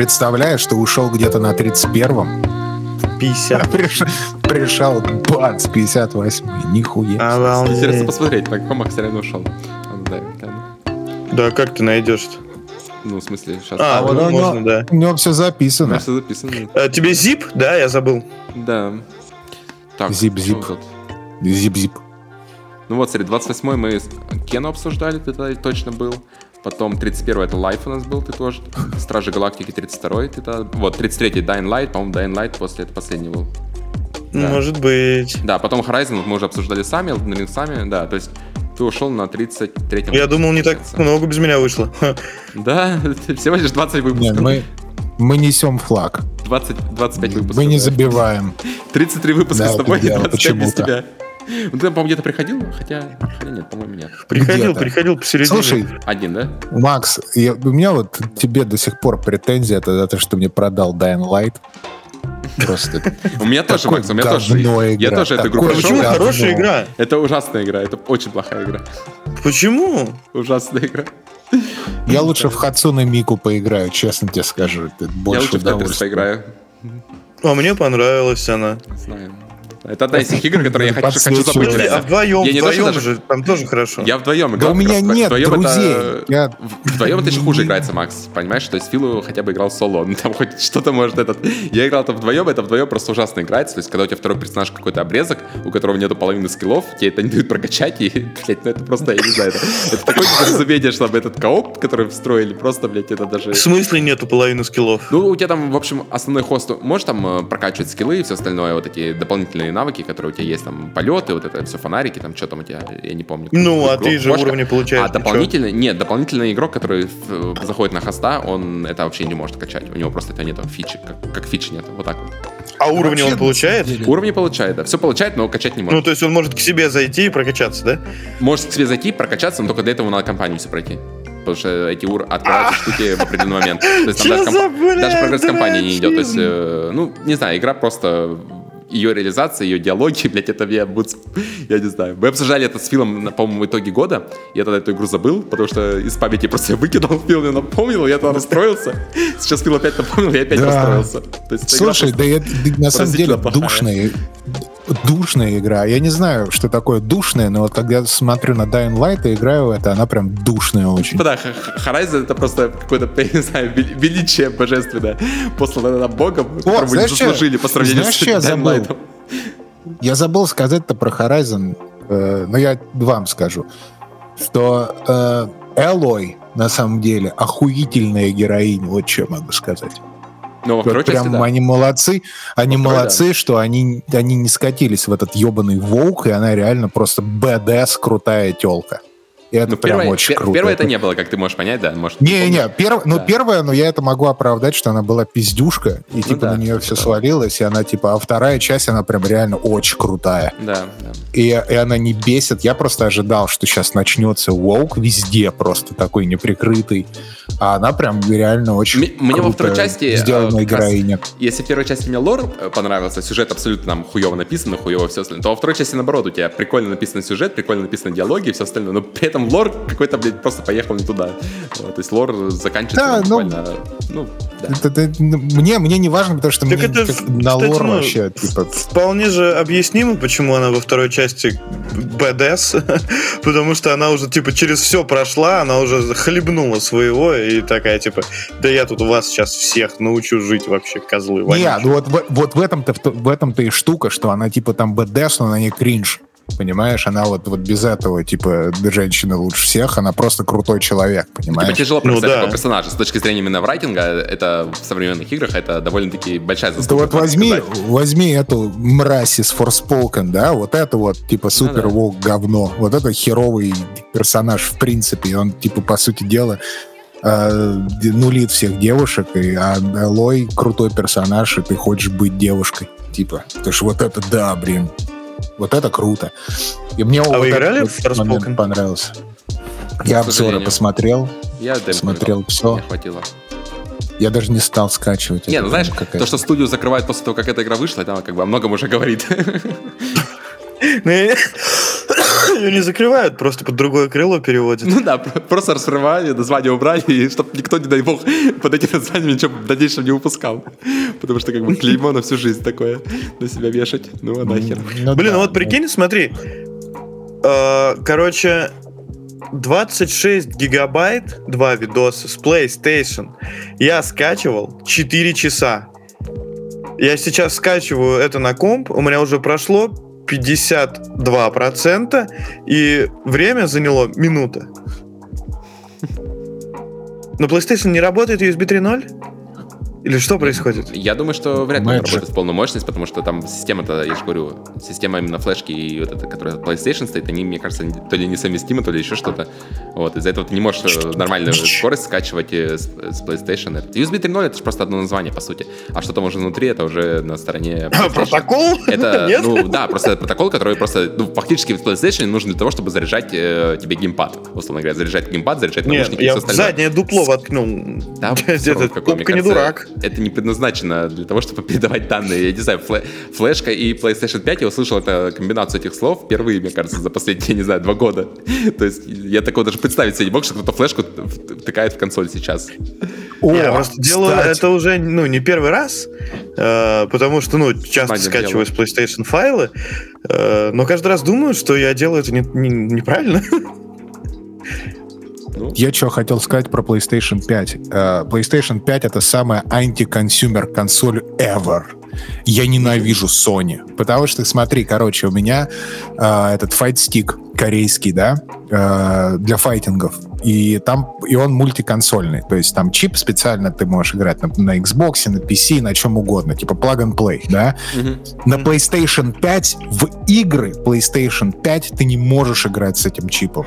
представляешь, что ушел где-то на 31-м, 50. пришел, пришел бац, 58 нихуя. Обалдеть. Интересно посмотреть, на каком реально ушел. А, ну, да, как ты найдешь-то? Ну, в смысле, сейчас. А, вот ну, оно- можно, да. У него все записано. все записано. А, тебе zip? Да, я забыл. Да. Так, Зип-зип. Зип-зип. Ну вот, смотри, 28 мы с Кену обсуждали, ты тогда точно был. Потом 31 это Life у нас был, ты тоже. Стражи Галактики 32 ты тогда. Вот, 33 Dying Light, по-моему, Dying Light после этого последний был. Да. Может быть. Да, потом Horizon мы уже обсуждали сами, Elden Ring сами, да, то есть ты ушел на 33-м. Я думал, не так много без меня вышло. Да, всего лишь 20 Не, выпусков. мы, мы несем флаг. 20, 25 выпусков. Мы не забиваем. 33 выпуска Да, с тобой, дело 25 без тебя. Ну, ты, по-моему, где-то приходил, хотя, хотя нет, по-моему, нет. Приходил, Где-то. приходил посередине. Слушай, Один, да? Макс, я- у меня вот тебе до сих пор претензия это за то, что мне продал Dying Light. Просто У меня тоже, Макс, у меня тоже. Я тоже эту игру прошел. почему хорошая игра? Это ужасная игра, это очень плохая игра. Почему? Ужасная игра. я лучше в Хацуна Мику поиграю, честно тебе скажу. Я лучше в Тетрис удовольствия. поиграю. А мне понравилась она. Знаю. Это одна из тех игр, которые я хочу, хочу забыть. Подожди, а вдвоем, Я не вдвоем даже- же там тоже хорошо. Я вдвоем Да играл. у меня раз. нет Вдвоем друзей. Это... Я- Вдвоем это еще хуже играется, Макс. Понимаешь? То есть Филу хотя бы играл соло. Ну, там хоть что-то может этот... Я играл там вдвоем, это вдвоем просто ужасно играется. То есть, когда у тебя второй персонаж какой-то обрезок, у которого нету половины скиллов, тебе это не дают прокачать, и, блядь, ну это просто, я не знаю, это, это такое недоразумение, чтобы этот кооп, который встроили, просто, блядь, это даже... В смысле нету половины скиллов? Ну, у тебя там, в общем, основной хост, можешь там э, прокачивать скиллы и все остальное, вот эти дополнительные навыки, которые у тебя есть, там, полеты, вот это все фонарики, там, что там у тебя, я не помню. Ну, а Игрок, ты же кошка. уровни получаешь, А ничего. дополнительный, нет, дополнительный игрок, который э, заходит на хоста, он это вообще не может качать, у него просто это нету фичи, как, как фичи нет, вот так вот. А уровни Вообще, он получает? Уровни получает, да, все получает, но качать не Ну, может. то есть он может к себе зайти и прокачаться, да? Может к себе зайти, прокачаться, но только для этого надо компанию все пройти. Потому что эти ур открываются штуки в определенный момент. То есть там даже, блядь, даже прогресс компании не идет. То есть, э, ну, не знаю, игра просто ее реализация, ее диалоги, блядь, это я буду, я не знаю. Мы обсуждали это с Филом, по-моему, в итоге года. Я тогда эту игру забыл, потому что из памяти просто я выкинул, Фил мне напомнил, я тогда расстроился. Сейчас Фил опять напомнил, я опять Да. расстроился. То есть Слушай, да, я- на самом деле плохая. душная, душная игра. Я не знаю, что такое душная, но вот когда смотрю на Dying Light и играю в это, она прям душная очень. Типа да, Horizon это просто какое-то, я не знаю, вели- величие божественное, посланное нам Богом, которое мы не знаешь, заслужили по сравнению знаешь, с Dying забыл? Light'ом. Я забыл сказать-то про Horizon, э, но я вам скажу, что э, Элой на самом деле охуительная героиня, вот что я могу сказать. Но во Вот части, прям да. они молодцы, они Во второй, молодцы, что они, они не скатились в этот ебаный волк, и она реально просто БДС крутая телка. И это Ну, прям первое, очень пер- круто. первое это не было, как ты можешь понять, да? Может, Не-не, перв... ну Да. первое, но я это могу оправдать, что она была пиздюшка, и типа да, на нее все да. свалилось, и она типа, а вторая часть, она прям реально очень крутая. Да, да. И, и она не бесит. Я просто ожидал, что сейчас начнется Воук везде просто такой неприкрытый. А она прям реально очень Мне- мне во второй части, э, сделанная раз героиня. Если в первой части мне лор э, понравился, сюжет абсолютно нам хуево написан, хуево все остальное, то во второй части наоборот, у тебя прикольно написан сюжет, прикольно написаны диалоги и все остальное, но при этом лор какой-то, блядь, просто поехал не туда. Вот, то есть лор заканчивается Да, ну, буквально, ну, да. Это- это- ну, мне, мне не важно, потому что Так мне это, на кстати, лор ну, вообще, типа, Вполне же объяснимо, почему она во второй части БДС, потому что она уже, типа, через все прошла, она уже хлебнула своего и такая, типа, да я тут вас сейчас всех научу жить вообще, козлы. Не, вонючие». ну вот, в- вот в этом-то в этом-то и штука, что она типа там БДС, но она не кринж. Понимаешь, она вот, вот без этого, типа, женщина лучше всех, она просто крутой человек, Типа понимаешь? тяжело Ну да. такого персонажа. С точки зрения именно райтинга, это в современных играх это довольно-таки большая Да заслуга. вот надо возьми, сказать. возьми эту мразь из Forspoken, да, вот это вот, типа, супер да. волк говно. Вот это херовый персонаж, в принципе. И Он, типа, по сути дела, э, нулит всех девушек, и, а Лой крутой персонаж, и ты хочешь быть девушкой. Типа, потому что вот это да, блин. Вот это круто. И мне вот вы играли в Forspoken? понравился. Я обзоры посмотрел, Я смотрел всё. Не хватило. я даже не стал скачивать. Не, ну знаешь, какая-то- то, что студию закрывают после того, как эта игра вышла, это как бы о многом уже говорит. Ее не закрывают, просто под другое крыло переводят. Ну да, про- просто раскрывали, название убрали, и чтобы никто, не дай бог, под этим названием ничего в дальнейшем не выпускал. Потому что как бы клеймо на всю жизнь такое на себя вешать. Ну а нахер. Ну Блин, да, ну вот прикинь, смотри. Э, Короче, 26 гигабайт, два видоса с PlayStation. Я скачивал 4 часа. Я сейчас скачиваю это на комп, у меня уже прошло 52%, и время заняло минута. На PlayStation не работает USB 3.0? Или что происходит? Я думаю, что вряд ли он работает в полную мощность, потому что там система-то, я же говорю, система именно флешки и вот эта, которая от PlayStation стоит, они, мне кажется, то ли несовместимы, то ли еще что-то. Вот, из-за этого ты не можешь э, нормальную скорость скачивать э, с, с PlayStation. USB 3.0 это же просто одно название, по сути. А что там уже внутри, это уже на стороне. Протокол? Это, Нет? ну да, просто протокол, который просто, ну, фактически в PlayStation нужен для того, чтобы заряжать э, тебе геймпад. Условно говоря, заряжать геймпад, заряжать Нет, наушники и я все остальное. заднее дупло воткнул. Да, Кубка не дурак. Это не предназначено для того, чтобы передавать данные. Я не знаю, фле- флешка и PlayStation 5, я услышал это комбинацию этих слов впервые, мне кажется, за последние, не знаю, два года. То есть я такого даже представить себе не мог, что кто-то флешку втыкает в консоль сейчас. О, Я просто делаю это уже, ну, не первый раз, э, потому что, ну, часто Ваня скачиваю с PlayStation файлы, э, но каждый раз думаю, что я делаю это не- не- неправильно. Ну, Я что хотел сказать про PlayStation 5. Э, PlayStation 5 это самая anti-consumer консоль ever. Я ненавижу Sony. Потому что, смотри, короче, у меня э, этот стик корейский, да, э, для файтингов. И там и он мультиконсольный. То есть там чип специально ты можешь играть на, на Xbox, на PC, на чем угодно. Типа plug and play, да. мгм. На PlayStation 5 в игры PlayStation 5 ты не можешь играть с этим чипом.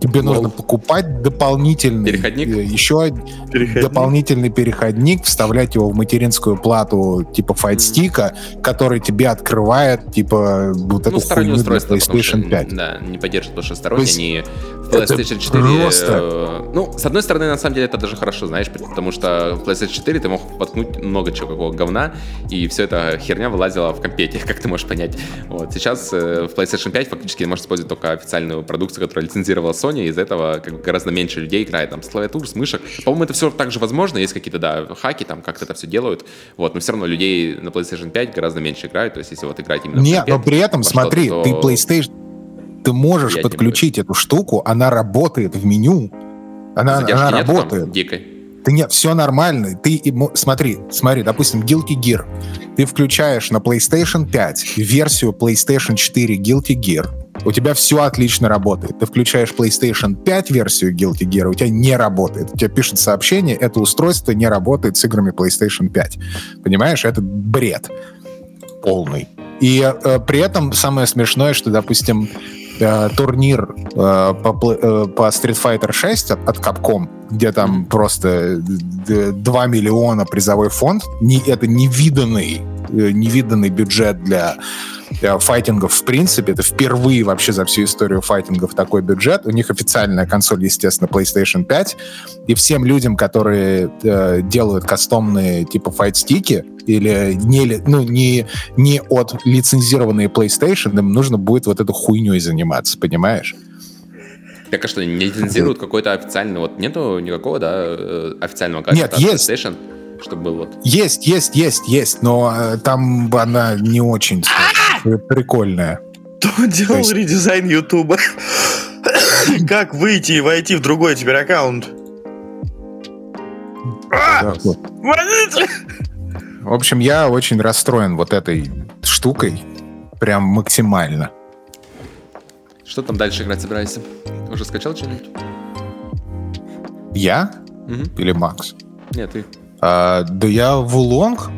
Тебе Лол. нужно покупать дополнительный Переходник? э, еще Переходник. дополнительный переходник, вставлять его в материнскую плату типа файтстика, который тебе открывает типа вот Ну, эту хуйню для PlayStation 5. да, не поддерживает, потому что То сторонние, есть они PlayStation 4... просто- э, ну, с одной стороны, на самом деле, это даже хорошо, знаешь, потому что в PlayStation 4 ты мог воткнуть много чего какого говна, и все эта херня вылазила в компете, как ты можешь понять. Вот. Сейчас э, в PlayStation 5 фактически можешь использовать только официальную продукцию, которая лицензировала Sony, из-за этого как бы, гораздо меньше людей играет там с клавиатур, с мышек. По-моему, это все также возможно, есть какие-то, да, хаки, там как-то это все делают, вот, но все равно людей на PlayStation 5 гораздо меньше играют, то есть если вот играть именно в Нет, но компет, при этом, смотри, то- ты PlayStation, ты можешь Я не подключить эту штуку, она работает в меню, она, Задержки она нету там работает. дикой. Ты нет, все нормально. Ты смотри, смотри, допустим, Guilty Gear. Ты включаешь на PlayStation 5 версию PlayStation 4 Guilty Gear. У тебя все отлично работает. Ты включаешь PlayStation 5 версию Guilty Gear, у тебя не работает. У тебя пишет сообщение, это устройство не работает с играми PlayStation 5. Понимаешь, это бред полный. И э, при этом самое смешное, что, допустим, э, турнир э, по, э, по Street Fighter 6 от, от Capcom, где там просто д- 2 миллиона призовой фонд, не, это невиданный, э, невиданный бюджет для э, файтингов в принципе. Это впервые вообще за всю историю файтингов такой бюджет. У них официальная консоль, естественно, PlayStation 5. И всем людям, которые э, делают кастомные типа файт-стики или не, ли- ну, не, не от лицензированные PlayStation, им нужно будет вот эту хуйней заниматься, понимаешь? Так а что, не лицензируют какой-то официальный, вот нету никакого, да, э, официального Нет, гаджета от есть. PlayStation, чтобы был вот. Есть, есть, есть, есть, но э, там она не очень скажем, прикольная. Кто делал есть- редизайн Ютуба? Как выйти и войти в другой теперь аккаунт? А! Вот. В общем, я очень расстроен вот этой штукой. Прям максимально. Что там дальше играть собираешься? Уже скачал что-нибудь? Я Мгм. или Макс? Нет, ты. А, да я в Улонг.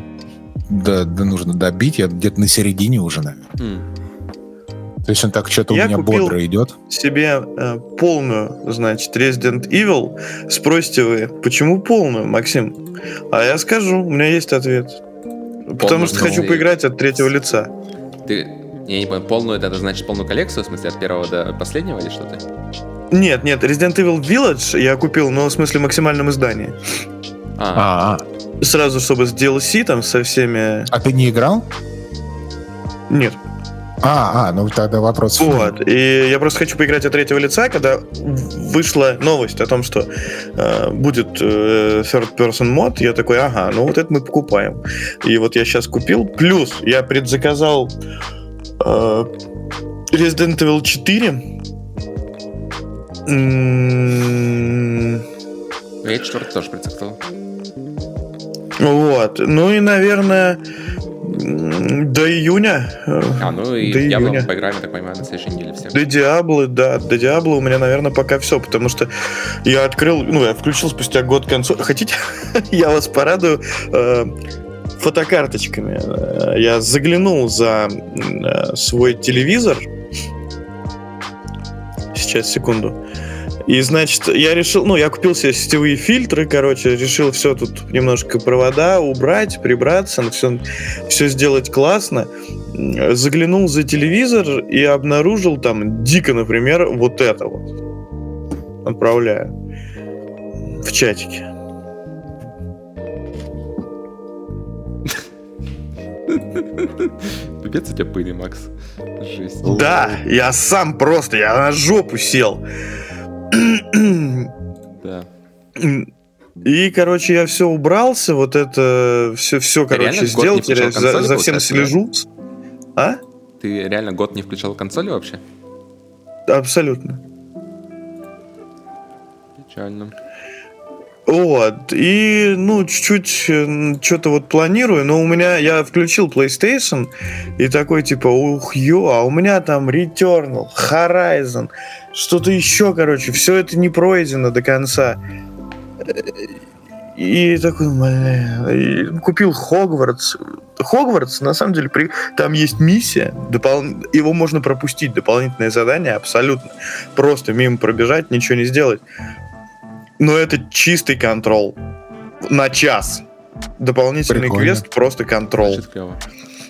Да, да нужно добить. Я где-то на середине уже, наверное. М. То есть он так что-то у меня купил- бодро идет. Себе э, полную, значит, Resident Evil. Спросите вы, почему полную, Максим? А я скажу, у меня есть ответ. Потому что хочу поиграть от третьего лица. Ты, я не понял, полную, это значит полную коллекцию, в смысле от первого до последнего или что-то? Нет, нет, Resident Evil Village я купил, но в смысле максимальном издании. А, А, а, Сразу, чтобы с DLC там со всеми... а ты не играл? Нет. А, а, ну тогда вопрос. Вот. И я просто хочу поиграть от третьего лица, когда вышла новость о том, что э, будет э, third person мод, я такой, ага, ну вот это мы покупаем. И вот я сейчас купил. Плюс я предзаказал э, Resident Evil 4. М, Я четвертый тоже предзаказал. Вот. Ну и, наверное, до июня. А, ну и до Diablo июня. мы поиграем, я так понимаю, на следующей неделе все. До Диаблы, да, до Диаблы у меня, наверное, пока все, потому что я открыл, ну, я включил спустя год консоль. Хотите, я вас порадую э, фотокарточками. Э, Я заглянул за э, свой телевизор. Сейчас, секунду. И, значит, я решил, ну, я купил себе сетевые фильтры, короче, решил все тут немножко провода убрать, прибраться, все, все сделать классно. Заглянул за телевизор и обнаружил там дико, например, вот это вот. Отправляю. В чатике. Пипец у тебя пыли, Макс. Жесть. Да, я сам просто, я на жопу сел. Да. И, короче, я все убрался, вот это все, все, Ты короче, сделал, теперь за, за всем получается, да? слежу. А? Ты реально год не включал консоли вообще? Абсолютно. Печально. Вот, и, ну, чуть-чуть что-то вот планирую, но у меня, я включил PlayStation, и такой, типа, ух, ё, а у меня там Returnal, Horizon, что-то еще, короче, все это не пройдено до конца. И такой, бля, и купил Хогвартс. Хогвартс, на самом деле, при- там есть миссия, допол- его можно пропустить, дополнительное задание, абсолютно. Просто мимо пробежать, ничего не сделать. Но это чистый контрол. На час. Дополнительный Прикольно. квест, просто контрол. Клево.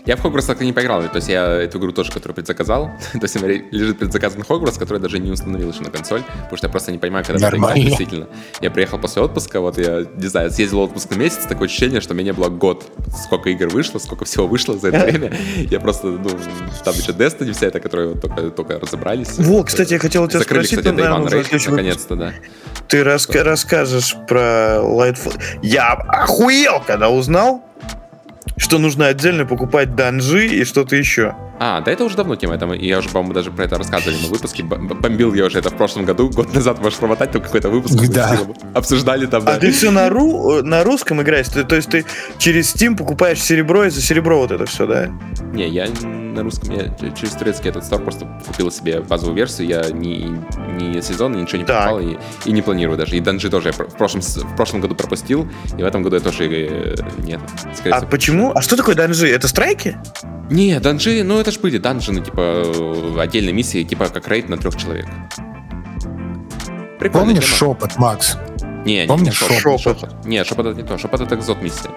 Я в Хогвартс так и не поиграл, то есть я эту игру тоже, которую предзаказал, то есть у меня лежит предзаказан Хогвартс, который я даже не установил еще на консоль, потому что я просто не понимаю, когда надо играть, Нормально. действительно. Я приехал после отпуска, вот я, не знаю, съездил в отпуск на месяц, такое ощущение, что у меня не было год, сколько игр вышло, сколько всего вышло за это время. Я просто, ну, там еще Destiny вся эта, которую вот только, только разобрались. Во, кстати, я хотел тебя Закрыли, спросить, кстати, ну, Raid, следующий выпуск. наконец-то, да. Ты раска- расскажешь про Lightfall. Я охуел, когда узнал, что нужно отдельно покупать данжи и что-то еще. А, да это уже давно тема, это я уже, по-моему, даже про это рассказывали на выпуске. Бомбил я уже это в прошлом году, год назад можешь промотать, там какой-то выпуск. Да. Обсуждали там, А да. ты все на, ру, э, на русском играешь? Ты- то есть ты через Steam покупаешь серебро и за серебро вот это все, да? Не, я на русском, я через турецкий этот стор просто купил себе базовую версию, я ни, ни сезон, ничего не покупал и, и не планирую даже. И данжи тоже я в прошлом, в прошлом году пропустил, и в этом году я тоже э, нет. А всего. почему? А что такое данжи? Это страйки? Не, данжи, ну это ж были данжины, типа э, отдельные миссии, типа как рейд на трех человек. Прикольная Помнишь тема. шепот, Макс? Не, не, Помнишь не шепот, шепот? шепот. Не, шепот это не то. Шепот это экзот миссия.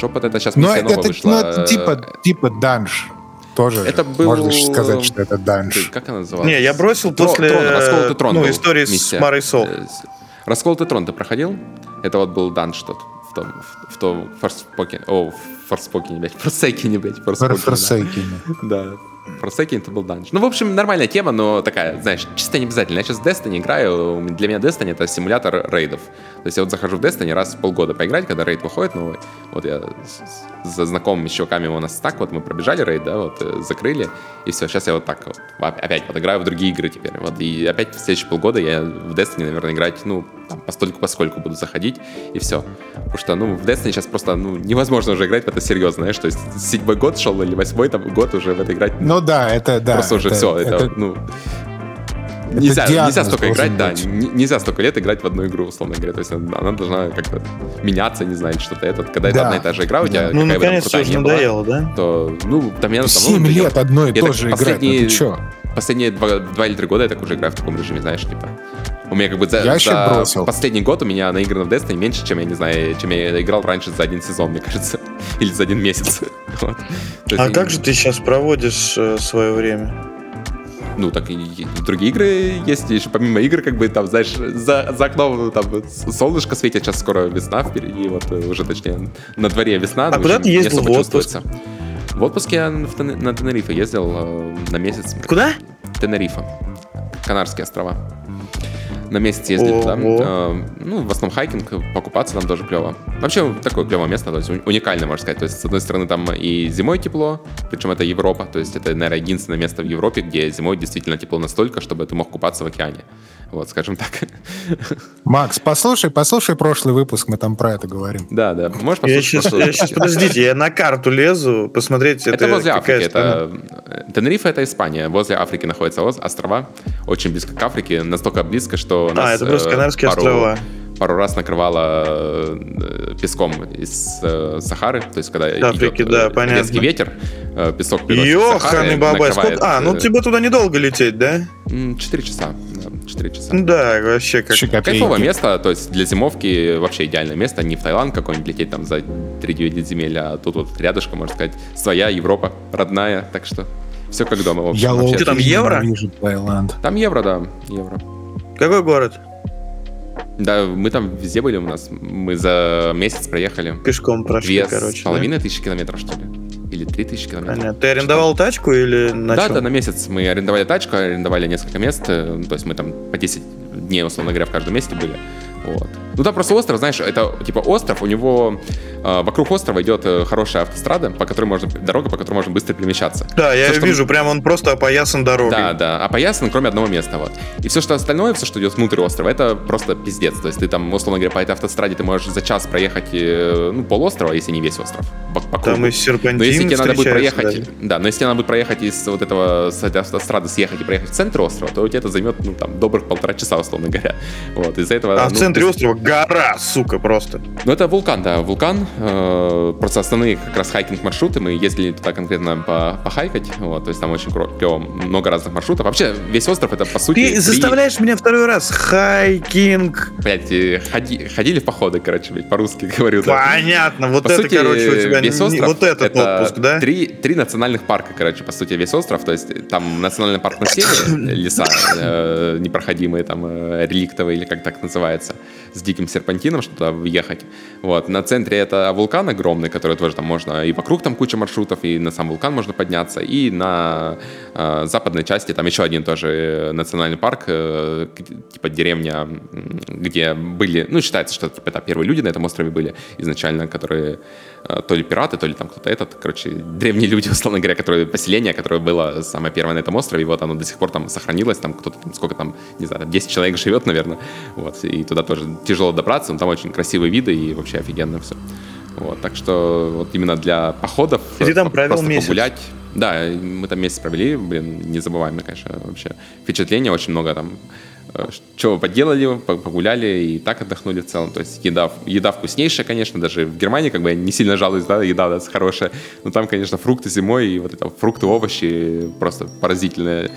Шепот это сейчас Ну, миссия новая это, вышла. ну, это э, типа, типа данж. Тоже Это же. был- Можно сказать, что это данж. Как она называлась? Не, я бросил Тро- после Трон, расколотый трон ну, истории с миссия. Марой Сол. Э, с- Расколотый трон ты проходил? Это вот был данж тот. В том, в, в том форспоке. О, в форспоке, блядь. Форсекине, блядь. Форспоке, да. Форсейкины. Да. Forsaken это был данж. Ну, в общем, нормальная тема, но такая, знаешь, чисто не обязательно. Я сейчас в Destiny играю. Для меня Destiny это симулятор рейдов. То есть я вот захожу в Destiny раз в полгода поиграть, когда рейд выходит новый. Вот я за знакомыми чуваками у нас так, вот мы пробежали рейд, да, вот э, закрыли, и все. Сейчас я вот так вот оп- опять вот играю в другие игры теперь. Вот, и опять в следующие полгода я в Destiny, наверное, играть, ну, там, постольку поскольку буду заходить, и все. Потому что, ну, в Destiny сейчас просто, ну, невозможно уже играть в это серьезно, знаешь, то есть седьмой год шел или восьмой там год уже в это играть Ну да, это да. Просто уже все, это, ну... Нельзя, диагноз нельзя столько играть, да, быть. нельзя столько лет играть в одну игру, условно говоря. То есть она, она должна как-то меняться, не знаю, что-то это. Когда это Да. одна и та же игра, у тебя Ну, какая бы там наконец, крутая не уже была, надоело, да? то, ну, там я давно Семь не лет одно и то же играть. Ну ты чё? Последние два, два или три года я так уже играю в таком режиме, знаешь, типа. У меня как бы за, Я за бросил. последний год у меня наиграно в Destiny меньше, чем я не знаю, чем я играл раньше за один сезон, мне кажется. Или за один месяц. Вот. То есть А я- как же ты сейчас проводишь свое время? ну, так и, и другие игры есть, еще помимо игр, как бы там, знаешь, за, за окном там солнышко светит, сейчас скоро весна впереди, вот э, уже точнее на дворе весна. А куда ты не ездил в отпуск? В отпуске я на Тенерифе ездил э, на месяц. Куда? Тенерифа. Канарские острова. На месяц ездили туда. Ого. Э, ну, в основном хайкинг, покупаться там тоже клево. Вообще, такое клевое место, то есть уни- уникальное, можно сказать. То есть, с одной стороны, там и зимой тепло, причем это Европа, то есть это, наверное, единственное место в Европе, где зимой действительно тепло настолько, чтобы ты мог купаться в океане. Вот, скажем так. Макс, послушай, послушай прошлый выпуск, мы там про это говорим. Да, да. Можешь Я послушать сейчас, прошлый я сейчас, подождите, я на карту лезу, посмотреть, это, Это возле Африки. страна. Это... э, Тенерифе это Испания. Возле Африки находятся ос- острова. Очень близко к Африке. Настолько близко, что А, нас, это просто э, Канарские пару, острова. пару раз накрывало э, песком из э, Сахары. То есть, когда Африки, идет да, э, понятно. резкий ветер, э, песок приносит Ёханый бабай, накрывает, сколько? А, ну тебе туда недолго лететь, да? 4 часа. Да, 4 часа. Да, вообще как... Вообще копейки. Кайфовое место, то есть для зимовки вообще идеальное место. Не в Таиланд какой-нибудь лететь там за 3-9 земель, а тут вот рядышком, можно сказать, своя Европа, родная. Так что все как дома. Общем, Я вообще. Что там, евро? вижу Таиланд. Там евро, да, евро. Какой город? Да, мы там везде были у нас. Мы за месяц проехали. Пешком прошли, Две короче. с половиной тысячи километров, что ли? Или три тысячи да? километров. Понятно. Ты арендовал тачку или на да, чём? да, на месяц мы арендовали тачку, арендовали несколько мест, э, то есть мы там по 10 дней, условно говоря, в каждом месте были. Вот. Ну там просто остров, знаешь, это типа остров, у него э, вокруг острова идет э, хорошая автострада, по которой можно, дорога, по которой можно быстро перемещаться. Да, я Всё, что- вижу, прям он просто опоясан дорогой. Да, да, опоясан, кроме одного места, вот. И все, что остальное, все, что идет внутрь острова, это просто пиздец. То есть ты там, условно говоря, по этой автостраде ты можешь за час проехать, э, ну, полострова, если не весь остров. По, по Там кругу. и серпантин Но если тебе надо будет проехать, даже. да, но если тебе надо будет проехать из вот этого, с этой автострады съехать и проехать в центр острова, то у тебя это займет, ну, там, добрых полтора часа, условно говоря. Вот, из-за этого... А в ну, центре ты- острова гора, сука, просто. ну, это вулкан, да, вулкан. Э, просто основные как раз хайкинг-маршруты. Мы ездили туда конкретно по, похайкать. Вот, то есть там очень клево, много разных маршрутов. Вообще, весь остров это, по сути... Ты три- заставляешь меня второй раз. Хайкинг. Блядь, э, ходи- ходили в походы, короче, блядь, по-русски говорю. да. Понятно. Вот По это, сути, короче, у тебя весь не- остров вот этот это отпуск, да? Три, три национальных парка, короче, по сути, весь остров. То есть там национальный парк на севере, леса э, непроходимые, там, э, реликтовые, или как так называется, с диким серпантином, что туда въехать. Вот. На центре это вулкан огромный, который тоже там можно, и вокруг там куча маршрутов, и на сам вулкан можно подняться, и на э, западной части там еще один тоже э, национальный парк, э, типа деревня, где были, ну, считается, что типа, это первые люди на этом острове были изначально, которые то ли пираты, то ли там кто-то этот, короче, древние люди, условно говоря, которые, поселение, которое было самое первое на этом острове, и вот оно до сих пор там сохранилось, там кто-то, там, сколько там, не знаю, там 10 человек живет, наверное, вот, и туда тоже тяжело добраться, но там очень красивые виды и вообще офигенно все. Вот, так что вот именно для походов И ты там э, провел просто месяц? погулять. Да, мы там месяц провели, блин, незабываемое, конечно, вообще впечатление, очень много там что поделали, по- погуляли и так отдохнули в целом. То есть еда, еда вкуснейшая, конечно, даже в Германии как бы я не сильно жалуюсь, да, еда нас хорошая. Но там, конечно, фрукты зимой и вот это фрукты, овощи просто поразительные,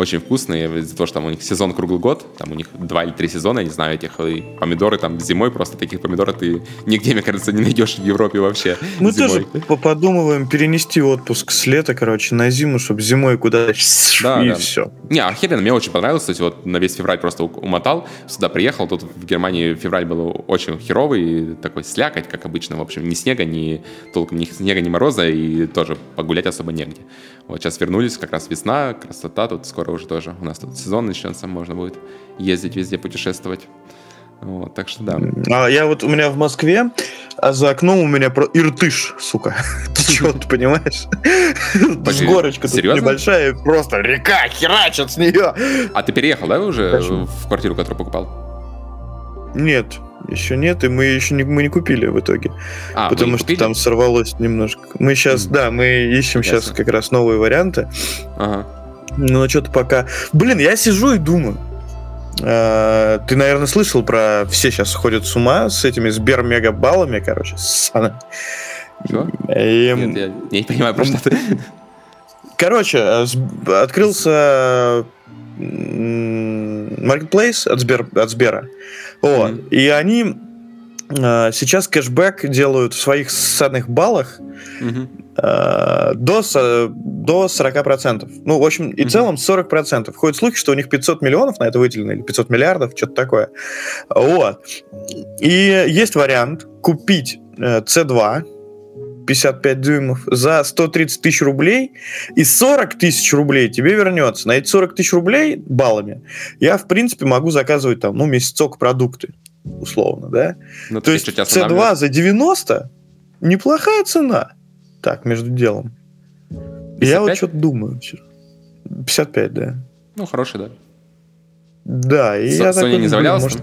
очень вкусные. Из-за того, что там у них сезон круглый год, там у них два или три сезона, я не знаю, этих и помидоры там зимой просто таких помидоров ты нигде, мне кажется, не найдешь в Европе вообще. Мы зимой. тоже по- подумываем перенести отпуск с лета, короче, на зиму, чтобы зимой куда-то Да, и да. все. Не, охеренно, мне очень понравилось. То есть вот на весь февраль просто умотал, сюда приехал. Тут в Германии февраль был очень херовый, такой слякоть, как обычно. В общем, ни снега, ни толком ни снега, ни мороза, и тоже погулять особо негде. Вот сейчас вернулись, как раз весна, красота, тут скоро уже тоже. У нас тут сезон начнется, можно будет ездить везде, путешествовать. Вот, так что да. А я вот у меня в Москве, а за окном у меня про Иртыш, сука. Течет, понимаешь? С Погоди, горочка тут небольшая, просто река херачит с нее. А ты переехал, да, уже в квартиру, которую покупал? Нет, еще нет, и мы еще не, мы не купили в итоге. А, потому что купили? там сорвалось немножко. Мы сейчас, Мгм. да, мы ищем сейчас Ясно. как раз новые варианты. Ага. Но что-то пока... Блин, я сижу и думаю. А, Ты, наверное, слышал про... Все сейчас ходят с ума с этими сбер-мегабаллами, короче, ссаны. Чего? И, Нет, я, я не понимаю, про что ты. Короче, э, открылся м, Marketplace от, Сбер, от Сбера. Вот. Мгм. И они э, сейчас кэшбэк делают в своих ссадных баллах Мгм. э, до, до 40%. Ну, в общем, и в целом 40%. Ходят слухи, что у них 500 миллионов на это выделено, или 500 миллиардов, что-то такое. Вот. И есть вариант купить э, C2 55 дюймов за 130 тысяч рублей, и 40 тысяч рублей тебе вернется. На эти 40 тысяч рублей баллами я, в принципе, могу заказывать там, ну, месяцок продукты, условно, да? Ну, То есть что, тебя C2 останавливает? за 90 неплохая цена. Так, между делом. Я вот 55? что-то думаю. 55, да. Ну, хороший, да. Да, и Со- я Sony такой не думаю, завалялась может,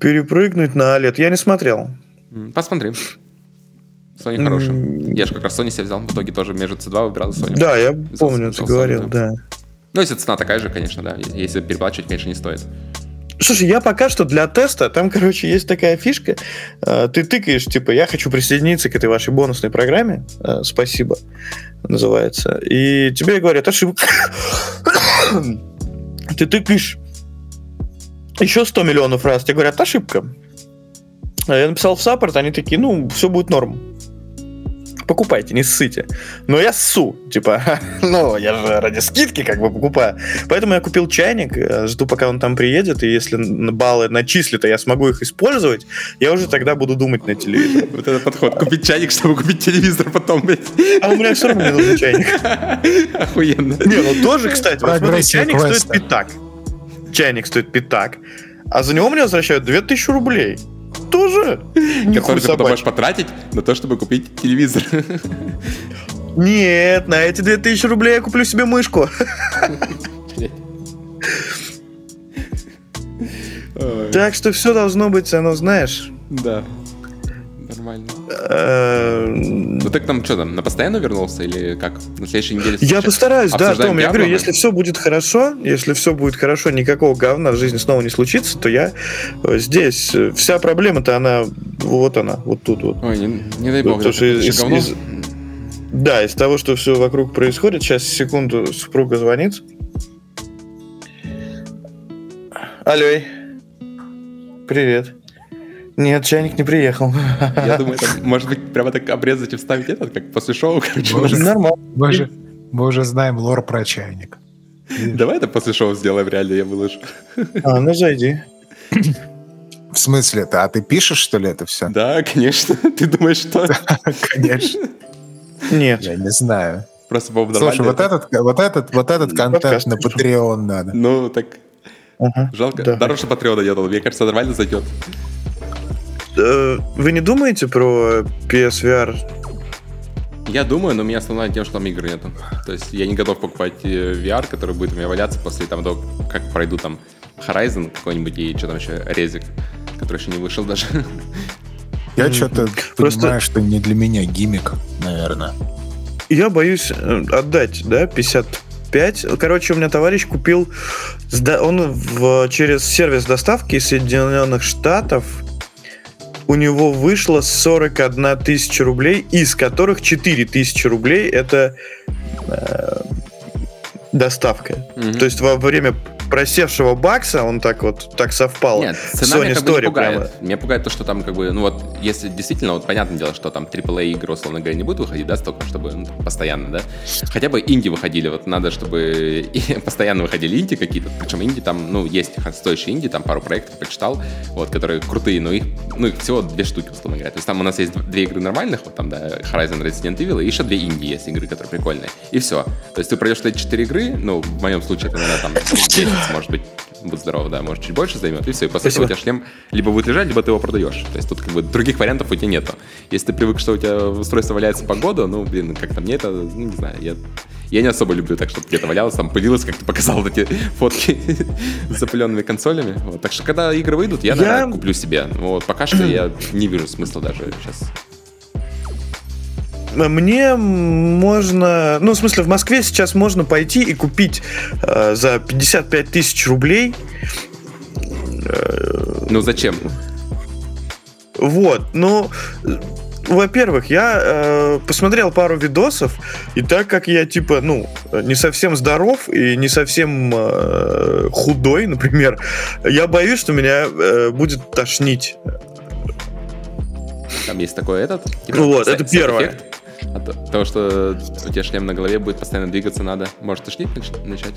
перепрыгнуть на OLED. Я не смотрел. Посмотри. Sony хороший. Я же как раз Sony себе взял. В итоге тоже между C2 выбирал Sony. Да, я Взял- помню, ты Sony, говорил, да. да. Ну, если цена такая же, конечно, да. Если переплачивать, конечно, не стоит. Слушай, я пока что для теста, там, короче, есть такая фишка. э, Ты тыкаешь, типа, я хочу присоединиться к этой вашей бонусной программе. э, Спасибо, называется. И тебе говорят, ошибка. Ты тыкаешь еще 100 миллионов раз, тебе говорят, ошибка. А Я написал в саппорт, они такие, ну, все будет норм. Покупайте, не ссыте. Но я ссу, типа, ну, я же ради скидки как бы покупаю. Поэтому я купил чайник, э, жду, пока он там приедет, и если баллы начислит, а я смогу их использовать, я уже тогда буду думать на телевизор. Вот этот подход. Купить чайник, чтобы купить телевизор потом, блядь. А у меня все равно не нужен чайник. Охуенно. Не, ну тоже, кстати, вот смотри, чайник стоит пятак. Чайник стоит пятак. А за него мне возвращают 2000 рублей. Тоже. Который ты потом можешь потратить на то, чтобы купить телевизор. Нет, на эти 2000 рублей я куплю себе мышку. Так что все должно быть, оно, знаешь... Да. Нормально. э, Ну ты к нам что там, на постоянно вернулся или как? На следующей неделе? Я постараюсь, да, Том. Я говорю, если все будет хорошо, если все будет хорошо, никакого говна в жизни снова не случится, то я э, здесь. Э, Вся проблема-то она, вот она, вот тут вот. Ой, не, не дай бог, Потому это что еще из- говно. из- Да, из того, что все вокруг происходит, сейчас секунду супруга звонит. Алло. Привет. Нет, чайник не приехал. Я думаю, это, может быть, прямо так обрезать и вставить этот, как после шоу, короче. Боже. Нормально. Мы же, мы уже знаем лор про чайник. Давай это после шоу сделаем, реально, я выложу. А, ну зайди. В смысле это? А ты пишешь, что ли, это все? Да, конечно. Ты думаешь, что? Конечно. Нет. Я не знаю. Просто Боб Слушай, вот этот, вот этот, вот этот контент на. Patreon надо. Ну, так Ага. жалко. Да. Дороже Патреона делал. Мне кажется, нормально зайдет. Э, Вы не думаете про PSVR? Я думаю, но у меня основная тем, что там игр нету. То есть я не готов покупать э, VR, который будет у меня валяться после того, как пройду там Horizon какой-нибудь и что там еще, Резик, который еще не вышел даже. Я что-то Просто- понимаю, что не для меня гиммик, наверное. Я боюсь э, отдать, да, 55. Короче, у меня товарищ купил, он в, через сервис доставки из Соединенных Штатов, у него вышло 41 тысяча рублей, из которых 4 тысячи рублей это э, доставка. Мгм. То есть во время просевшего бакса он так вот так совпало. Нет, цена Sony меня как бы не Story пугает. прямо. Меня пугает то, что там как бы, ну вот, если действительно, вот понятное дело, что там AAA игры, условно говоря, не будут выходить, да, столько, чтобы ну, постоянно, да. Хотя бы инди выходили, вот надо, чтобы постоянно выходили инди какие-то, причем инди там, ну, есть стоящие инди, там пару проектов почитал, вот, которые крутые, но их, ну, их всего две штуки, условно говоря. То есть там у нас есть две игры нормальных, вот там, да, Horizon Resident Evil, и еще две инди есть игры, которые прикольные. И все. То есть ты пройдешь эти четыре игры, ну, в моем случае это, наверное, там может быть, будь здоров, да, может, чуть больше займет, и все. И после этого у тебя шлем либо будет лежать, либо ты его продаешь. То есть тут как бы других вариантов у тебя нету. Если ты привык, что у тебя устройство валяется по году, ну, блин, как-то мне это, ну, не знаю, я, я не особо люблю так, чтобы где-то валялось, там пылилось, как ты показал вот эти фотки с запыленными консолями. Вот. Так что, когда игры выйдут, я, Я- наверное, куплю себе. Вот, пока что я не вижу смысла даже сейчас. Мне можно... Ну, в смысле, в Москве сейчас можно пойти и купить э, за 55 тысяч рублей. э, Ну, зачем? вот, ну... Во-первых, я э, посмотрел пару видосов, и так как я, типа, ну, не совсем здоров и не совсем э, худой, например, я боюсь, что меня э, будет тошнить. Там есть такой этот. типа, Вот, это первое. side effect От того, что у тебя шлем на голове будет постоянно двигаться, надо. Может, тошнить нач- начать?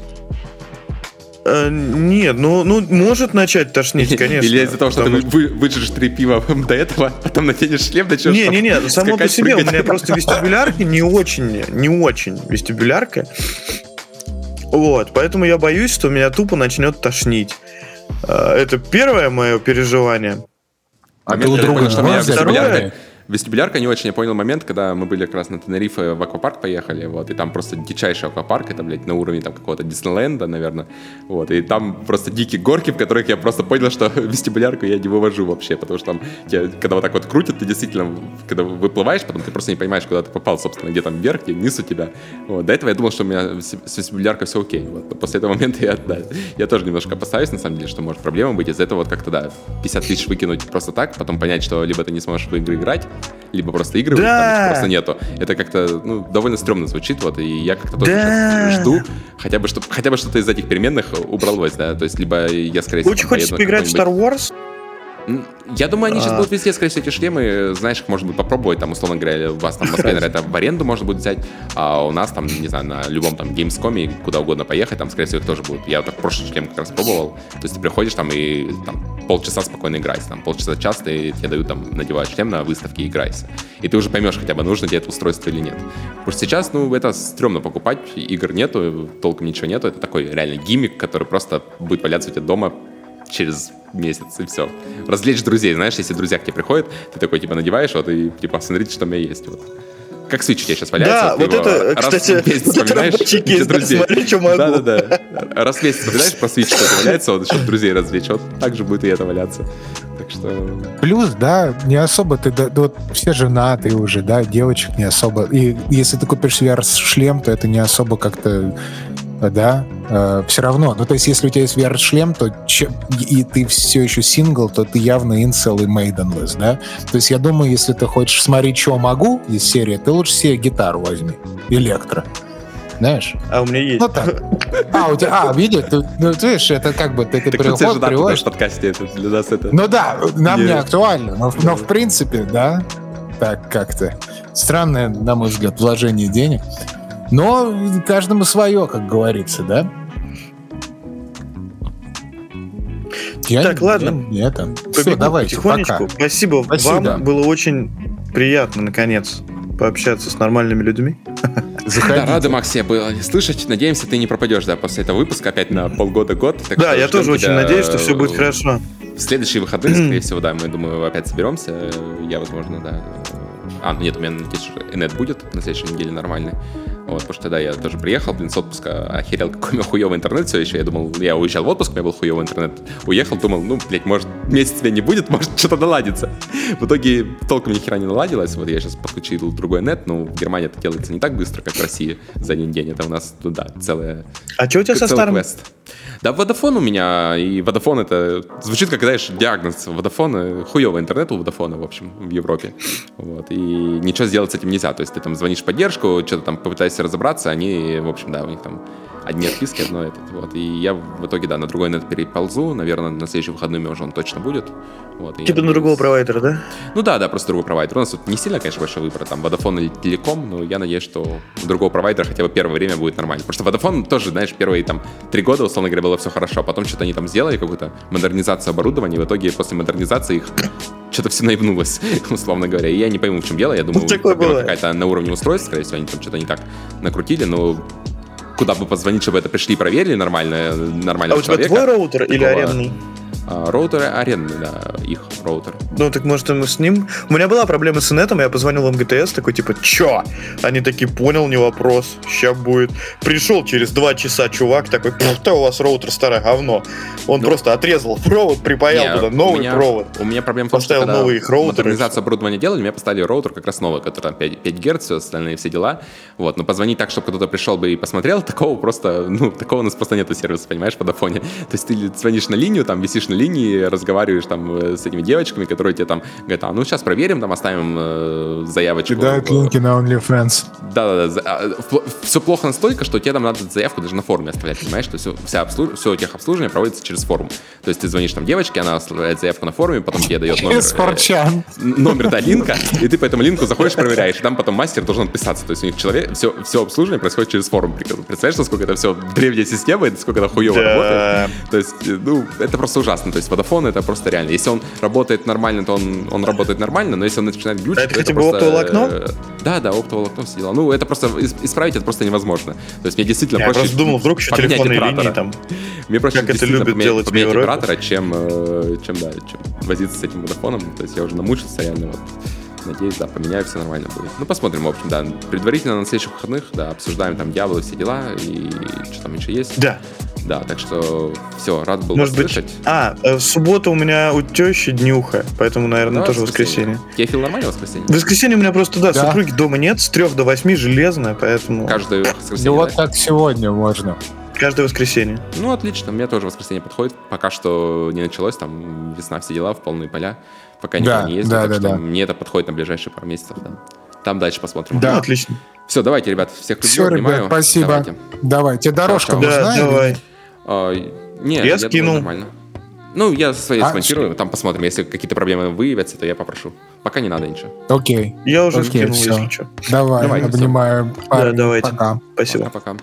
Э, нет, ну, ну, может начать тошнить, конечно. Или из-за того, что ты вы, выжжешь три пива до этого, потом натянешь шлем, начнешь Не, не, не, само по себе у меня просто вестибулярка не очень, не очень вестибулярка. Вот, поэтому я боюсь, что меня тупо начнет тошнить. Э, это первое мое переживание. А ты у друга что меня вестибулярка Вестибулярка не очень, я понял момент, когда мы были как раз на Тенерифе в аквапарк поехали, вот, и там просто дичайший аквапарк, это, блядь, на уровне там какого-то Диснейленда, наверное, вот, и там просто дикие горки, в которых я просто понял, что вестибулярку я не вывожу вообще, потому что там, тебя, когда вот так вот крутят, ты действительно, когда выплываешь, потом ты просто не понимаешь, куда ты попал, собственно, где там вверх, где вниз у тебя, вот, до этого я думал, что у меня с вестибуляркой все окей, вот, но после этого момента я, да, я тоже немножко опасаюсь, на самом деле, что может проблема быть, из-за этого вот как-то, да, 50 тысяч выкинуть просто так, потом понять, что либо ты не сможешь в игры играть, либо просто игры, да! там просто нету. Это как-то ну, довольно стрёмно звучит, вот, и я как-то тоже да! жду, хотя бы, что, хотя бы что-то из этих переменных убралось, да, то есть либо я, скорее всего, Очень хочешь поиграть в Star Wars? Я думаю, они сейчас а. будут везде, скорее всего, эти шлемы, знаешь, их можно будет попробовать, там, условно говоря, у вас там в Москве, наверное, это в аренду можно будет взять, а у нас там, не знаю, на любом там Gamescom куда угодно поехать, там, скорее всего, их тоже будут. Я вот так прошлый шлем как раз пробовал, то есть ты приходишь там и там полчаса спокойно играешь, там, полчаса час ты, тебе дают там, надевают шлем на выставке и играешь. И ты уже поймешь хотя бы, нужно тебе это устройство или нет. Потому что сейчас, ну, это стрёмно покупать, игр нету, толком ничего нету, это такой реально гиммик, который просто будет валяться у тебя дома через месяц, и все. Развлечь друзей, знаешь, если друзья к тебе приходят, ты такой, типа, надеваешь, вот, и, типа, смотрите, что у меня есть, вот. Как свич у тебя сейчас валяется. Да, вот, вот это, кстати, раз в месяц вспоминаешь, кейс, друзей. Да, смотри, что могу. Да-да-да. Раз в месяц вспоминаешь про свич, что это валяется, вот, чтобы друзей развлечь, вот так же будет и это валяться. Так что... Плюс, да, не особо ты, да, вот все женатые уже, да, девочек не особо. И если ты купишь VR-шлем, то это не особо как-то да, э, все равно. Ну, то есть, если у тебя есть VR-шлем, то че, и ты все еще сингл, то ты явно инсел и мейденлес, да? То есть, я думаю, если ты хочешь смотреть, что могу из серии, ты лучше себе гитару возьми, электро. Знаешь? А у меня есть. Ну так. А, у тебя, а, видишь, ты, ну, ты видишь, это как бы ты, ты так приход, же приводишь. в подкасте, это для нас это... Ну да, нам не, не актуально, но, но в принципе, да, так как-то. Странное, на мой взгляд, вложение денег. Но каждому свое, как говорится, да? Я, так, ладно. Я, это. Все, давайте, потихонечку. Пока. Спасибо, Спасибо вам. Было очень приятно, наконец, пообщаться с нормальными людьми. Заходите. Да, рады, Макс, я был слышать. Надеемся, ты не пропадешь, да, после этого выпуска опять на полгода-год. Да, я тоже очень надеюсь, что все будет хорошо. В следующие выходные, скорее всего, да, мы, думаю, опять соберемся. Я, возможно, да. А, нет, у меня, надеюсь, инет будет на следующей неделе нормальный. Вот, потому что, да, я тоже приехал, блин, с отпуска, охерел, какой у меня хуёвый интернет все еще. Я думал, я уезжал в отпуск, у меня был хуёвый интернет. Уехал, думал, ну, блядь, может, месяц меня не будет, может, что-то наладится. В итоге толком ни хера не наладилось. Вот я сейчас подключил другой нет, но в Германии это делается не так быстро, как в России за один день. Это у нас, ну, да, целая... А что у тебя со старым? Квест. Да, Vodafone у меня, и Vodafone это звучит как, знаешь, диагноз Vodafone, хуёвый интернет у Vodafone, в общем, в Европе. Вот, и ничего сделать с этим нельзя. То есть ты там звонишь в поддержку, что-то там попытаешься разобраться, они, в общем, да, у них там одни отписки, одно этот. Вот. И я в итоге, да, на другой нет переползу. Наверное, на следующий выходной уже он точно будет. Вот, типа на другого провайдера, да? Ну да, да, просто другой провайдер. У нас тут не сильно, конечно, большой выбор, там, Vodafone или Telecom, но я надеюсь, что у другого провайдера хотя бы первое время будет нормально. Потому что Vodafone тоже, знаешь, первые там три года, условно говоря, было все хорошо, а потом что-то они там сделали, какую-то модернизацию оборудования, и в итоге после модернизации их что-то все наебнулось, условно говоря. И я не пойму, в чем дело. Я думаю, какая-то на уровне устройств, скорее всего, они там что-то не так накрутили, но куда бы позвонить, чтобы это пришли и проверили нормально, нормально. А у тебя твой роутер такого... или арендный? А, роутеры арендные, да, их роутер. Ну, так может мы с ним... У меня была проблема с инетом, я позвонил в МГТС, такой, типа, чё? Они такие, понял, не вопрос, ща будет. Пришел через два часа чувак такой, да у вас роутер старое говно. Он ну, просто отрезал провод, припаял не, туда новый меня, провод. У меня проблема в том, Поставил что когда новый их роутеры. модернизацию оборудования делали, мне поставили роутер как раз новый, который там 5, 5 Гц, все остальные все дела. Вот, но позвонить так, чтобы кто-то пришел бы и посмотрел, такого просто, ну, такого у нас просто нету сервиса, понимаешь, по дофоне. То есть ты звонишь на линию, там висишь на линии, разговариваешь там э, с этими девочками, которые тебе там говорят, а ну сейчас проверим, там оставим э, заявочку. Кидают линки на OnlyFans. Да-да-да. Все плохо настолько, что тебе там надо заявку даже на форуме оставлять, понимаешь? То есть вся обслуж... все техобслуживание проводится через форум. То есть ты звонишь там девочке, она оставляет заявку на форуме, потом тебе дает номер... Спорчан. Э, номер, да, линка, и ты по этому линку заходишь, проверяешь, и там потом мастер должен отписаться. То есть у них человек, все, все обслуживание происходит через форум. Представляешь, насколько это все древняя система, и сколько это хуево да. работает? То есть, э, ну, это просто ужасно. То есть Vodafone это просто реально. Если он работает нормально, то он, он работает нормально, но если он начинает глючить, а это хотя бы просто... оптовое окно? Да, да, оптовое окно все дела. Ну, это просто исправить это просто невозможно. То есть мне действительно Я проще... просто думал, вдруг еще телефонные линии там. Мне проще как это любят поменять, делать поменять оператора, чем, э, чем, да, чем возиться с этим Vodafone. То есть я уже намучился реально вот Надеюсь, да, поменяю, все нормально будет. Ну, посмотрим, в общем, да. Предварительно на следующих выходных, да, обсуждаем там дьяволы, все дела и что там еще есть. Да. Да, так что все, рад был Может вас быть, А, э, в субботу у меня у тещи днюха, поэтому, наверное, да, тоже воскресенье. воскресенье. Кефил нормально воскресенье? В воскресенье у меня просто, да, да, супруги дома нет, с трех до восьми железная, поэтому... Каждое воскресенье, Ну, вот да? как сегодня можно. Каждое воскресенье. Ну, отлично, мне тоже воскресенье подходит. Пока что не началось, там весна, все дела, в полные поля пока никто да, не ездил, да, так да, что да. мне это подходит на ближайшие пару месяцев. Да. Там дальше посмотрим. Да, отлично. Все, давайте, ребят, всех люблю, Все, обнимаю. ребят, спасибо. Давайте. Давайте. Дорожка нужна? Да, давай. А, не, я, я скинул. нормально. Ну, я своей а, смонтирую, что? там посмотрим. Если какие-то проблемы выявятся, то я попрошу. Пока не надо ничего. Окей. Я уже Окей, скинул, все. если что. Давай, Давайте, обнимаю. Да, давайте. Пока. Спасибо. Пока-пока.